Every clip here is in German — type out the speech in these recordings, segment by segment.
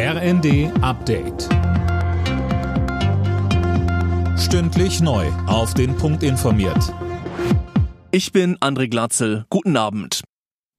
RND Update. Stündlich neu. Auf den Punkt informiert. Ich bin André Glatzel. Guten Abend.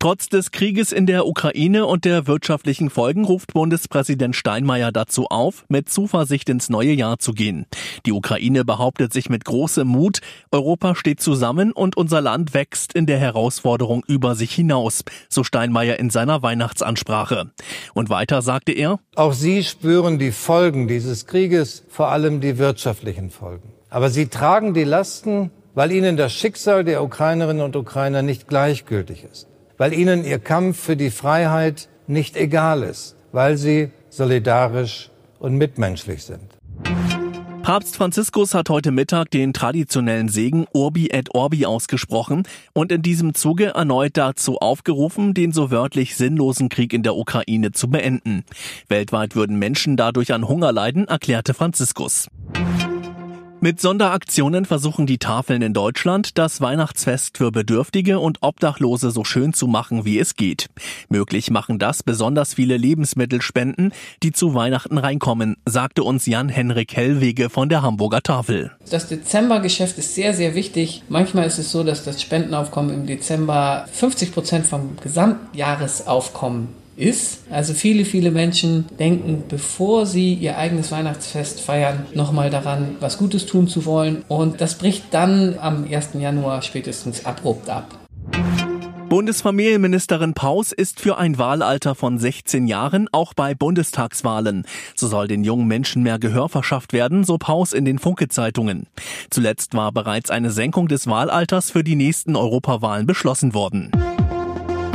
Trotz des Krieges in der Ukraine und der wirtschaftlichen Folgen ruft Bundespräsident Steinmeier dazu auf, mit Zuversicht ins neue Jahr zu gehen. Die Ukraine behauptet sich mit großem Mut, Europa steht zusammen und unser Land wächst in der Herausforderung über sich hinaus, so Steinmeier in seiner Weihnachtsansprache. Und weiter sagte er, Auch Sie spüren die Folgen dieses Krieges, vor allem die wirtschaftlichen Folgen. Aber Sie tragen die Lasten, weil Ihnen das Schicksal der Ukrainerinnen und Ukrainer nicht gleichgültig ist weil ihnen ihr Kampf für die Freiheit nicht egal ist, weil sie solidarisch und mitmenschlich sind. Papst Franziskus hat heute Mittag den traditionellen Segen Urbi et Orbi ausgesprochen und in diesem Zuge erneut dazu aufgerufen, den so wörtlich sinnlosen Krieg in der Ukraine zu beenden. Weltweit würden Menschen dadurch an Hunger leiden, erklärte Franziskus. Mit Sonderaktionen versuchen die Tafeln in Deutschland, das Weihnachtsfest für Bedürftige und Obdachlose so schön zu machen, wie es geht. Möglich machen das besonders viele Lebensmittelspenden, die zu Weihnachten reinkommen, sagte uns Jan-Henrik Hellwege von der Hamburger Tafel. Das Dezembergeschäft ist sehr, sehr wichtig. Manchmal ist es so, dass das Spendenaufkommen im Dezember 50 Prozent vom Gesamtjahresaufkommen ist. Also viele, viele Menschen denken, bevor sie ihr eigenes Weihnachtsfest feiern, nochmal daran, was Gutes tun zu wollen. Und das bricht dann am 1. Januar spätestens abrupt ab. Bundesfamilienministerin Paus ist für ein Wahlalter von 16 Jahren auch bei Bundestagswahlen. So soll den jungen Menschen mehr Gehör verschafft werden, so Paus in den Funke-Zeitungen. Zuletzt war bereits eine Senkung des Wahlalters für die nächsten Europawahlen beschlossen worden.